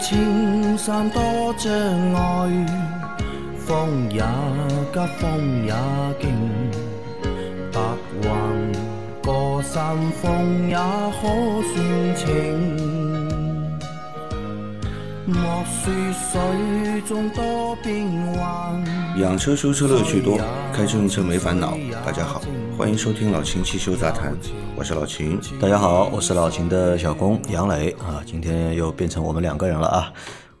青山多障碍，风也急，风也劲，白云过山峰也可算情。莫说水中多变幻，养车修车乐趣多，开车用车没烦恼。大家好，欢迎收听老秦汽修杂谈，我是老秦。大家好，我是老秦的小工杨磊啊，今天又变成我们两个人了啊。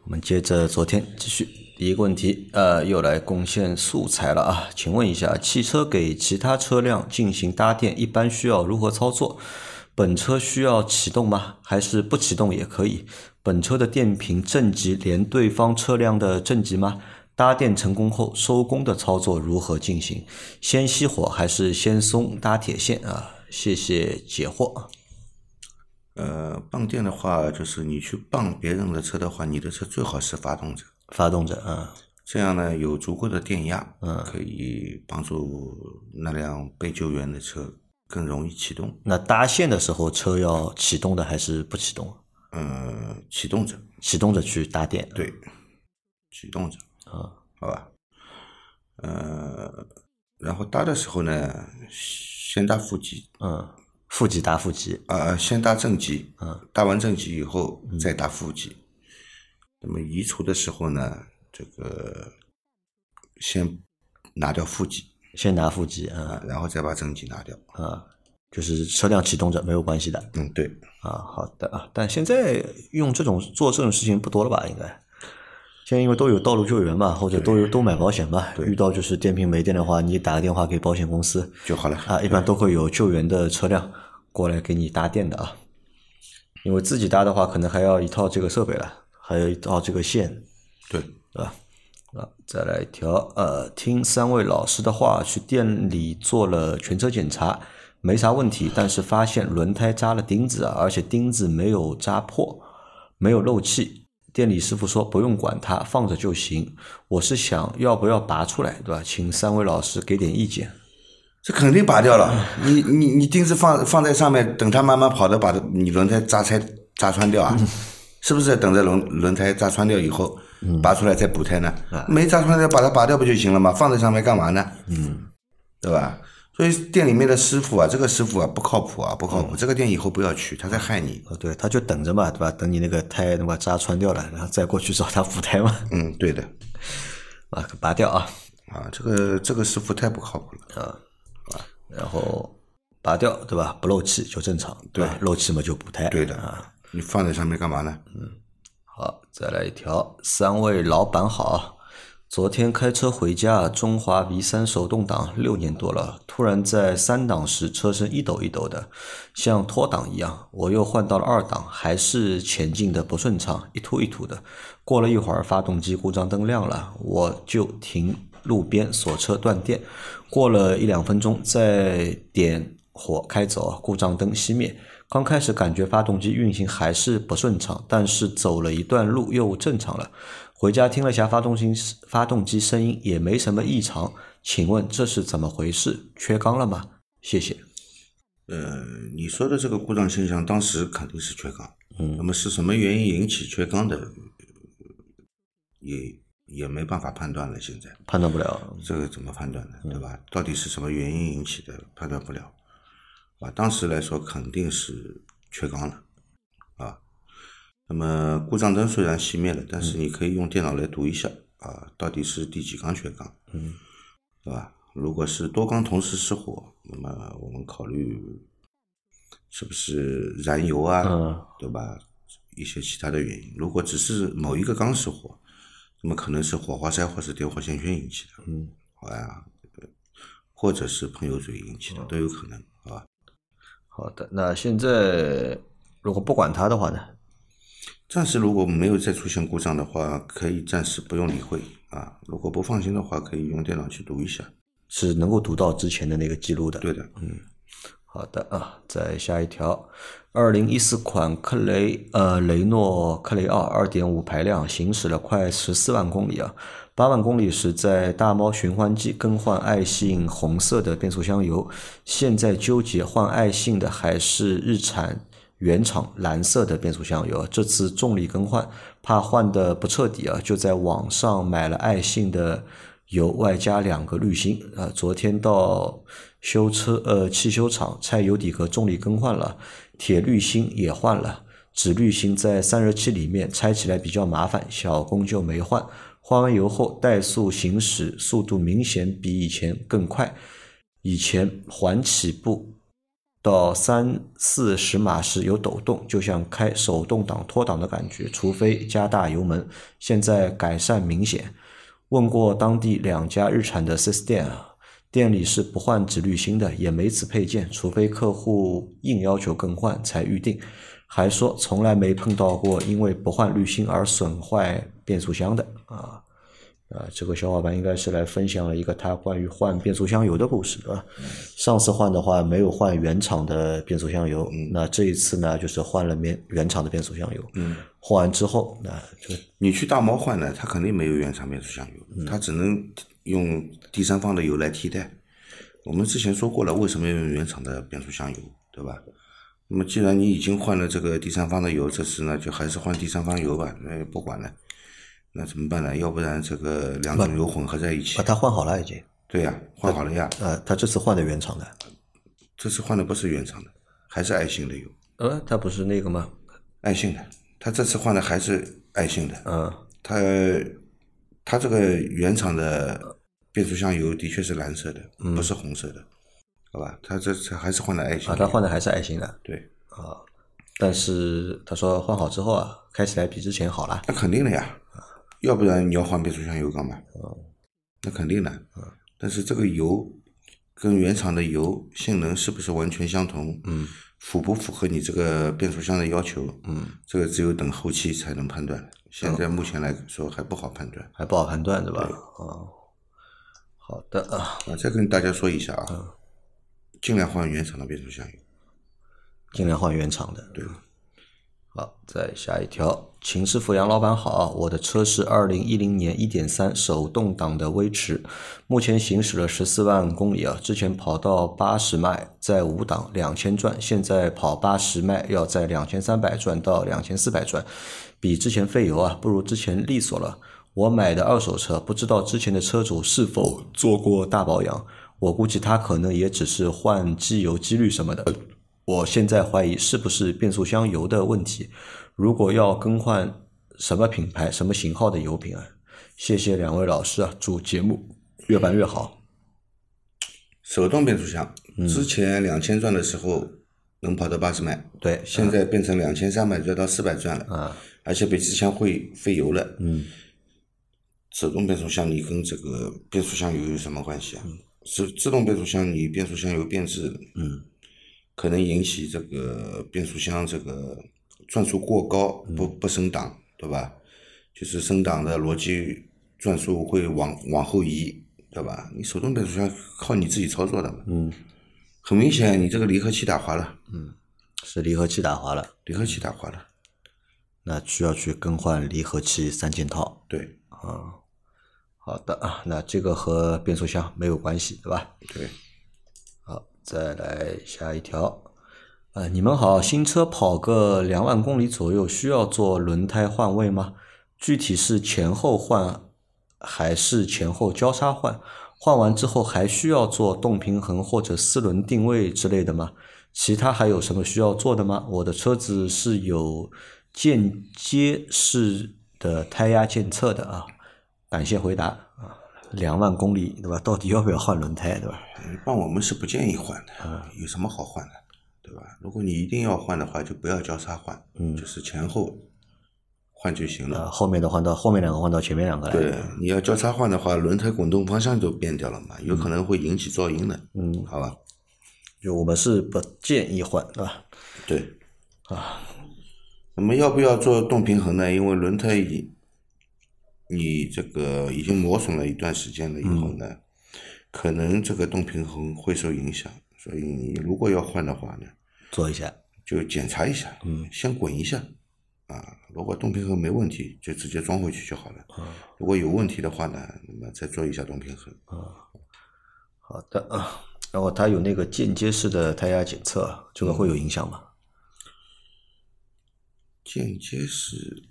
我们接着昨天继续，第一个问题，呃，又来贡献素材了啊。请问一下，汽车给其他车辆进行搭电，一般需要如何操作？本车需要启动吗？还是不启动也可以？本车的电瓶正极连对方车辆的正极吗？搭电成功后收工的操作如何进行？先熄火还是先松搭铁线啊？谢谢解惑。呃，傍电的话，就是你去傍别人的车的话，你的车最好是发动着，发动着啊，这样呢有足够的电压，嗯可以帮助那辆被救援的车更容易启动。那搭线的时候车要启动的还是不启动？嗯，启动着，启动着去搭电。对，启动着，啊，好吧。呃，然后搭的时候呢，先搭负极，嗯，负极搭负极，啊，先搭正极，嗯，搭完正极以后再搭负极。那么移除的时候呢，这个先拿掉负极先拿负极啊啊，然后再把正极拿掉。啊，就是车辆启动着没有关系的嗯，对，啊。好的啊，但现在用这种做这种事情不多了吧？应该。现在因为都有道路救援嘛，或者都有都买保险嘛，遇到就是电瓶没电的话，你打个电话给保险公司就好了。啊，一般都会有救援的车辆过来给你搭电的啊。因为自己搭的话，可能还要一套这个设备了，还有一套这个线，对，对吧？啊，再来一条，呃，听三位老师的话，去店里做了全车检查，没啥问题，但是发现轮胎扎了钉子啊，而且钉子没有扎破，没有漏气。店里师傅说不用管它，放着就行。我是想要不要拔出来，对吧？请三位老师给点意见。这肯定拔掉了。你你你钉子放放在上面，等它慢慢跑的，把你轮胎扎拆扎穿掉啊？是不是等着轮轮胎扎穿掉以后，拔出来再补胎呢？没扎穿掉，把它拔掉不就行了吗？放在上面干嘛呢？嗯，对吧？所以店里面的师傅啊，这个师傅啊不靠谱啊，不靠谱。这个店以后不要去，他在害你。哦，对，他就等着嘛，对吧？等你那个胎对吧扎穿掉了，然后再过去找他补胎嘛，嗯，对的。啊，拔掉啊。啊，这个这个师傅太不靠谱了。啊，啊然后拔掉，对吧？不漏气就正常，对吧？漏气嘛就补胎，对的啊。你放在上面干嘛呢？嗯好，再来一条，三位老板好。昨天开车回家，中华 V 三手动挡六年多了，突然在三档时车身一抖一抖的，像脱档一样。我又换到了二档，还是前进的不顺畅，一突一突的。过了一会儿，发动机故障灯亮了，我就停路边锁车断电。过了一两分钟，再点火开走，故障灯熄灭。刚开始感觉发动机运行还是不顺畅，但是走了一段路又正常了。回家听了下发动机发动机声音，也没什么异常。请问这是怎么回事？缺缸了吗？谢谢。呃，你说的这个故障现象，当时肯定是缺缸。嗯那么是什么原因引起缺缸的？也也没办法判断了。现在判断不了。这个怎么判断呢？对吧？到底是什么原因引起的？判断不了。啊，当时来说肯定是缺钢了。啊，那么故障灯虽然熄灭了，但是你可以用电脑来读一下啊，到底是第几缸缺钢？嗯，对吧？如果是多缸同时失火，那么我们考虑是不是燃油啊，嗯对吧？一些其他的原因。如果只是某一个缸失火，那么可能是火花塞或是点火线圈引起的，嗯，好呀，或者是喷油嘴引起的，都有可能，好吧？好的。那现在如果不管它的话呢？暂时如果没有再出现故障的话，可以暂时不用理会啊。如果不放心的话，可以用电脑去读一下。是能够读到之前的那个记录的。对的，嗯好的啊，再下一条，二零一四款克雷呃雷诺克雷奥二点五排量行驶了快十四万公里啊，八万公里时在大猫循环机更换爱信红色的变速箱油，现在纠结换爱信的还是日产原厂蓝色的变速箱油，这次重力更换，怕换的不彻底啊，就在网上买了爱信的油，外加两个滤芯啊。昨天到修车呃汽修厂拆油底壳，重力更换了，铁滤芯也换了，纸滤芯在散热器里面，拆起来比较麻烦，小工就没换。换完油后，怠速行驶速度明显比以前更快，以前缓起步。到三四十码时有抖动，就像开手动挡脱档的感觉，除非加大油门。现在改善明显。问过当地两家日产的 4S 店啊，店里是不换纸滤芯的，也没此配件，除非客户硬要求更换才预定。还说从来没碰到过因为不换滤芯而损坏变速箱的啊。啊，这个小伙伴应该是来分享了一个他关于换变速箱油的故事，对吧？上次换的话没有换原厂的变速箱油，那这一次呢，就是换了原原厂的变速箱油。嗯，换完之后，那就你去大猫换呢，它肯定没有原厂变速箱油，它只能用第三方的油来替代。我们之前说过了，为什么要用原厂的变速箱油，对吧？那么既然你已经换了这个第三方的油，这次呢就还是换第三方油吧，那不管了。那怎么办呢？要不然这个两种油混合在一起。把它换好了已经。对呀，换好了呀。呃，他这次换的原厂的。这次换的不是原厂的，还是爱信的油。呃，他不是那个吗？爱信的，他这次换的还是爱信的。嗯。他他这个原厂的变速箱油的确是蓝色的，不是红色的，好吧？他这次还是换了爱信。啊，他换的还是爱信的。对。啊，但是他说换好之后啊，开起来比之前好了。那肯定的呀。要不然你要换变速箱油干嘛？那肯定的。但是这个油跟原厂的油性能是不是完全相同？嗯。符不符合你这个变速箱的要求？嗯。这个只有等后期才能判断。现在目前来说还不好判断。还不好判断，对吧？啊。好的啊。啊，再跟大家说一下啊，尽量换原厂的变速箱油。尽量换原厂的。对。好，再下一条，秦师傅杨老板好，我的车是二零一零年一点三手动挡的威驰，目前行驶了十四万公里啊，之前跑到八十迈在五档两千转，现在跑八十迈要在两千三百转到两千四百转，比之前费油啊，不如之前利索了。我买的二手车，不知道之前的车主是否做过大保养，我估计他可能也只是换机油、机滤什么的。我现在怀疑是不是变速箱油的问题。如果要更换什么品牌、什么型号的油品啊？谢谢两位老师啊，祝节目越办越好。手动变速箱之前两千转的时候能跑到八十迈，对，现在变成两千三百转到四百转了，啊，而且比之前会费油了。嗯，手动变速箱你跟这个变速箱油有什么关系啊？是自动变速箱你变速箱油变质，嗯。可能引起这个变速箱这个转速过高，不不升档，对吧？就是升档的逻辑转速会往往后移，对吧？你手动变速箱靠你自己操作的嘛。嗯。很明显，你这个离合器打滑了。嗯。是离合器打滑了。离合器打滑了。那需要去更换离合器三件套。对。啊。好的啊，那这个和变速箱没有关系，对吧？对。再来下一条，呃，你们好，新车跑个两万公里左右，需要做轮胎换位吗？具体是前后换还是前后交叉换？换完之后还需要做动平衡或者四轮定位之类的吗？其他还有什么需要做的吗？我的车子是有间接式的胎压监测的啊，感谢回答啊。两万公里对吧？到底要不要换轮胎对吧？一般我们是不建议换的，有什么好换的，对吧？如果你一定要换的话，就不要交叉换，嗯，就是前后换就行了。后面的换到后面两个换到前面两个来。对，你要交叉换的话，轮胎滚动方向就变掉了嘛，有可能会引起噪音的。嗯，好吧。就我们是不建议换，对吧？对。啊，那么要不要做动平衡呢？因为轮胎已。你这个已经磨损了一段时间了以后呢，可能这个动平衡会受影响，所以你如果要换的话呢，做一下，就检查一下，嗯，先滚一下，啊，如果动平衡没问题，就直接装回去就好了。如果有问题的话呢，那么再做一下动平衡。啊，好的啊，然后它有那个间接式的胎压检测，这个会有影响吗？间接式，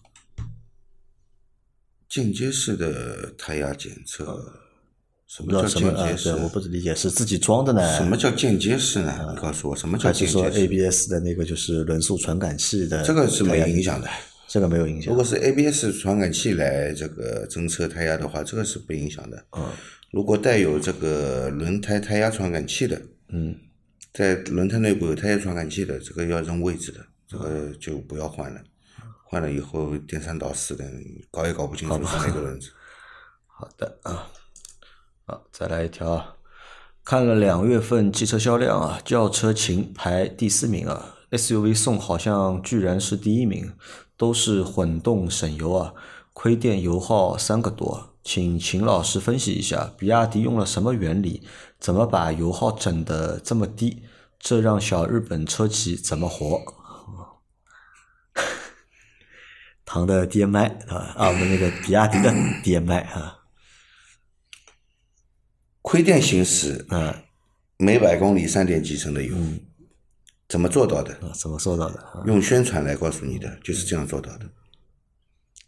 间接式的胎压检测，什么叫什么啊？间接式对，？我不理解是自己装的呢，什么叫间接式呢？你告诉我，什么叫还是说间接式？ABS 的那个就是轮速传感器的？这个是没影，响的。这个没有影响如。果是 ABS 传感器来这个侦测胎压的话，这个是不影响的。嗯如果带有这个轮胎胎压传感器的，嗯，在轮胎内部有胎压传感器的，这个要扔位置的，这个就不要换了。换了以后颠三倒四的，搞也搞不清楚是哪个轮子。好的啊，好，再来一条啊。看了两月份汽车销量啊，轿车秦排第四名啊，SUV 宋好像居然是第一名，都是混动省油啊，亏电油耗三个多。请秦老师分析一下，比亚迪用了什么原理，怎么把油耗整的这么低？这让小日本车企怎么活？唐的 DMI 啊，啊，我们那个比亚迪的 DMI 啊，亏电行驶，嗯，每百公里三点几升的油，怎么做到的？啊怎么做到的？啊用宣传来告诉你的，就是这样做到的，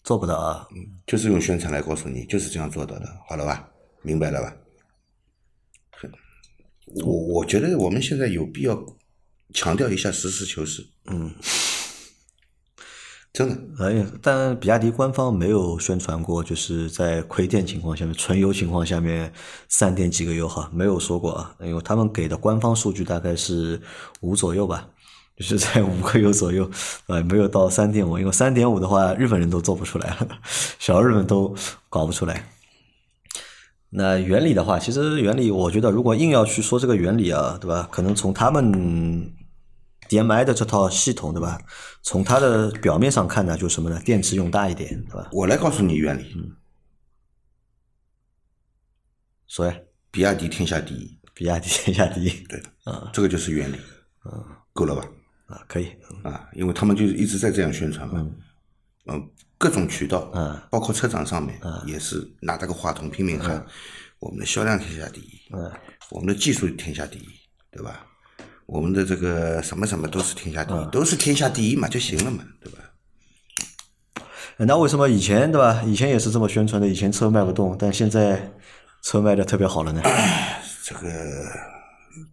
做不到啊，就是用宣传来告诉你，就是这样做到的，好了吧？明白了吧？我我觉得我们现在有必要强调一下实事求是，嗯，真的，哎，但比亚迪官方没有宣传过，就是在亏电情况下面、纯油情况下面三点几个油哈，没有说过啊，因为他们给的官方数据大概是五左右吧，就是在五个油左右，呃，没有到三点五，因为三点五的话，日本人都做不出来了，小日本都搞不出来。那原理的话，其实原理我觉得，如果硬要去说这个原理啊，对吧？可能从他们 DMI 的这套系统，对吧？从它的表面上看呢，就是什么呢？电池用大一点，对吧？我来告诉你原理，所以比亚迪天下第一，比亚迪天下第一。对。的，这个就是原理，够了吧？啊，可以，啊，因为他们就是一直在这样宣传嘛，嗯，各种渠道，嗯包括车展上面也是拿这个话筒拼命喊，我们的销量天下第一，嗯，我们的技术天下第一，对吧？我们的这个什么什么都是天下第一，都是天下第一嘛就行了嘛，对吧？那为什么以前对吧？以前也是这么宣传的，以前车卖不动，但现在车卖的特别好了呢？这个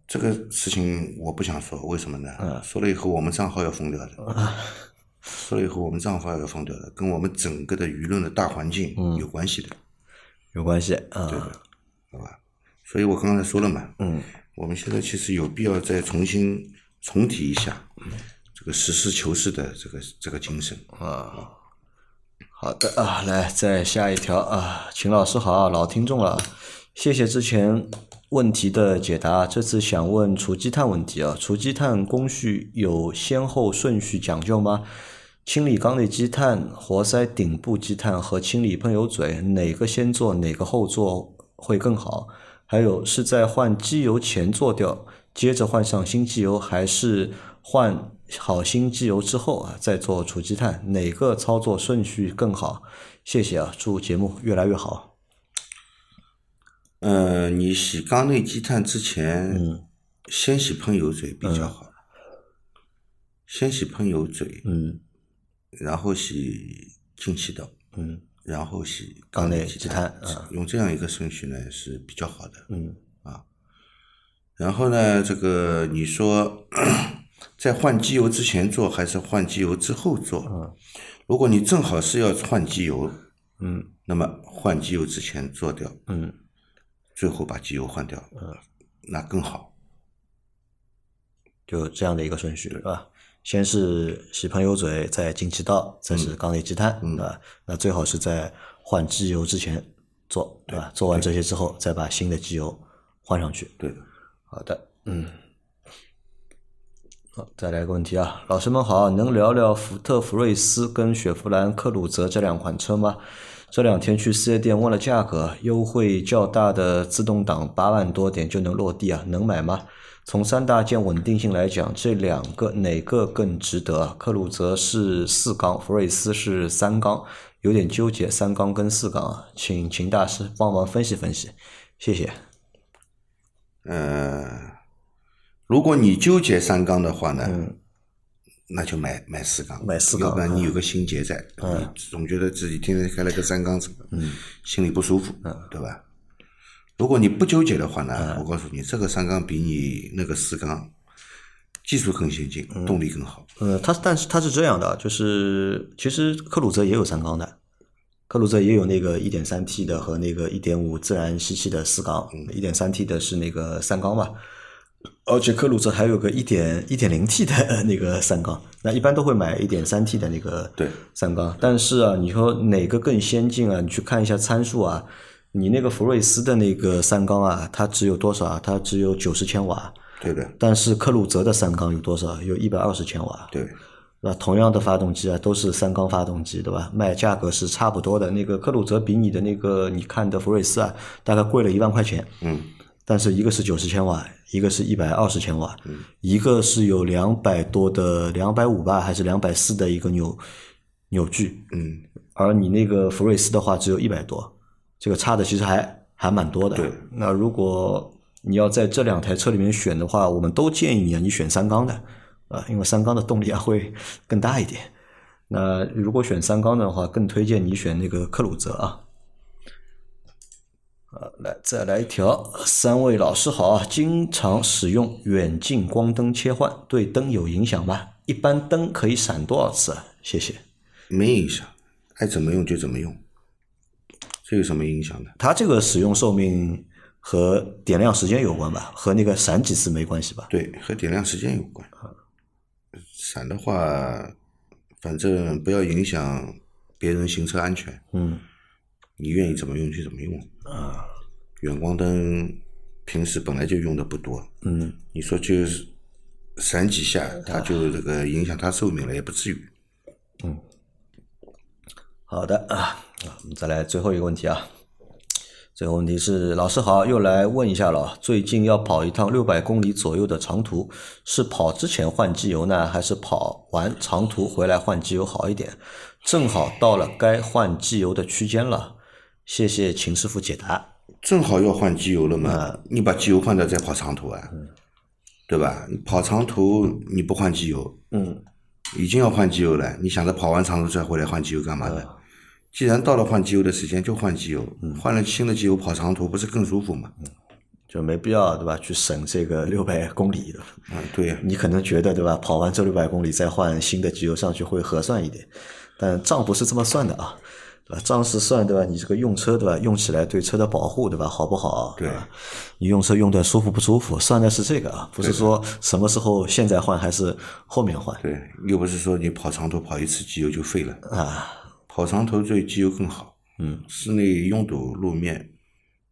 这个事情我不想说，为什么呢？说了以后我们账号要封掉的，说了以后我们账号要封掉的，跟我们整个的舆论的大环境有关系的。有关系啊，好吧？所以我刚才说了嘛，嗯，我们现在其实有必要再重新重提一下这个实事求是的这个这个精神。啊，好的啊，来再下一条啊，秦老师好，老听众了，谢谢之前问题的解答，这次想问除积碳问题啊，除积碳工序有先后顺序讲究吗？清理缸内积碳、活塞顶部积碳和清理喷油嘴，哪个先做，哪个后做会更好？还有是在换机油前做掉，接着换上新机油，还是换好新机油之后啊再做除积碳？哪个操作顺序更好？谢谢啊，祝节目越来越好。呃，你洗缸内积碳之前，嗯先洗喷油嘴比较好。先洗喷油嘴，嗯然后洗进气道，嗯然后洗缸内积积碳啊用这样一个顺序呢是比较好的。嗯啊然后呢，这个你说在换机油之前做还是换机油之后做？嗯如果你正好是要换机油，嗯那么换机油之前做掉，嗯最后把机油换掉，嗯那更好。就这样的一个顺序，是吧？先是洗喷油嘴，再进气道，再是缸内积碳，对吧？那最好是在换机油之前做，对吧？做完这些之后，再把新的机油换上去。对的，好的，嗯。好，再来一个问题啊，老师们好，能聊聊福特福睿斯跟雪佛兰克鲁泽这两款车吗？这两天去四 S 店问了价格，优惠较大的自动挡八万多点就能落地啊，能买吗？从三大件稳定性来讲，这两个哪个更值得啊？克鲁泽是四缸，福睿斯是三缸，有点纠结三缸跟四缸啊，请秦大师帮忙分析分析，谢谢。呃，如果你纠结三缸的话呢，那就买买四缸，买四缸要不然你有个心结在，你总觉得自己天天开了个三缸车，心里不舒服，嗯对吧？如果你不纠结的话呢，我告诉你，这个三缸比你那个四缸技术更先进，动力更好。呃，它但是它是这样的，就是其实科鲁泽也有三缸的，科鲁泽也有那个一点三 T 的和那个一点五自然吸气的四缸，一点三 T 的是那个三缸嘛，而且科鲁泽还有个一点一点零 T 的 那个三缸，那一般都会买一点三 T 的那个对三缸，但是啊，你说哪个更先进啊？你去看一下参数啊，你那个福睿斯的那个三缸啊，它只有多少啊？它只有九十千瓦，对的，但是克鲁泽的三缸有多少？有一百二十千瓦。对，那同样的发动机啊，都是三缸发动机，对吧？卖价格是差不多的。那个克鲁泽比你的那个你看的福睿斯啊，大概贵了一万块钱。嗯，但是一个是九十千瓦，一个是一百二十千瓦，一个是有两百多的两百五吧，还是两百四的一个扭扭矩，嗯，而你那个福睿斯的话只有一百多，这个差的其实还还蛮多的。对，那如果你要在这两台车里面选的话，我们都建议你啊，你选三缸的，啊，因为三缸的动力啊会更大一点。那如果选三缸的话，更推荐你选那个克鲁泽啊。啊，来再来一条，三位老师好啊！经常使用远近光灯切换，对灯有影响吗？一般灯可以闪多少次啊？谢谢。没影响，爱怎么用就怎么用，这有什么影响呢？它这个使用寿命和点亮时间有关吧？和那个闪几次没关系吧？对，和点亮时间有关。闪的话，反正不要影响别人行车安全。嗯，你愿意怎么用就怎么用。啊，远光灯平时本来就用的不多。嗯，你说就是闪几下，它就这个影响它寿命了，也不至于。好的啊，我们再来最后一个问题啊。最后问题是，老师好，又来问一下了。最近要跑一趟六百公里左右的长途，是跑之前换机油呢，还是跑完长途回来换机油好一点？正好到了该换机油的区间了，谢谢秦师傅解答。正好要换机油了嘛，你把机油换掉再跑长途啊，对吧？你跑长途你不换机油，嗯，已经要换机油了，你想着跑完长途再回来换机油干嘛呢？既然到了换机油的时间，就换机油，嗯换了新的机油跑长途不是更舒服吗？就没必要对吧？去省这个六百公里的。嗯，对呀、你可能觉得对吧？跑完这六百公里再换新的机油上去会合算一点，但账不是这么算的啊，对吧？账是算对吧？你这个用车对吧？用起来对车的保护对吧？好不好？对吧？你用车用的舒服不舒服？算的是这个啊，不是说什么时候现在换还是后面换对，又不是说你跑长途跑一次机油就废了，啊？跑长途对机油更好。嗯，室内拥堵路面，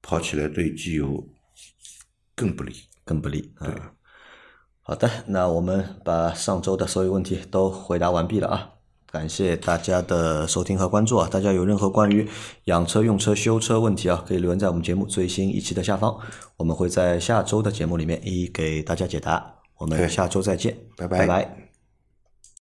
跑起来对机油更不利。更不利。对，好的，那我们把上周的所有问题都回答完毕了啊！感谢大家的收听和关注啊！大家有任何关于养车、用车、修车问题啊，可以留言在我们节目最新一期的下方，我们会在下周的节目里面一一给大家解答。我们下周再见，拜拜拜拜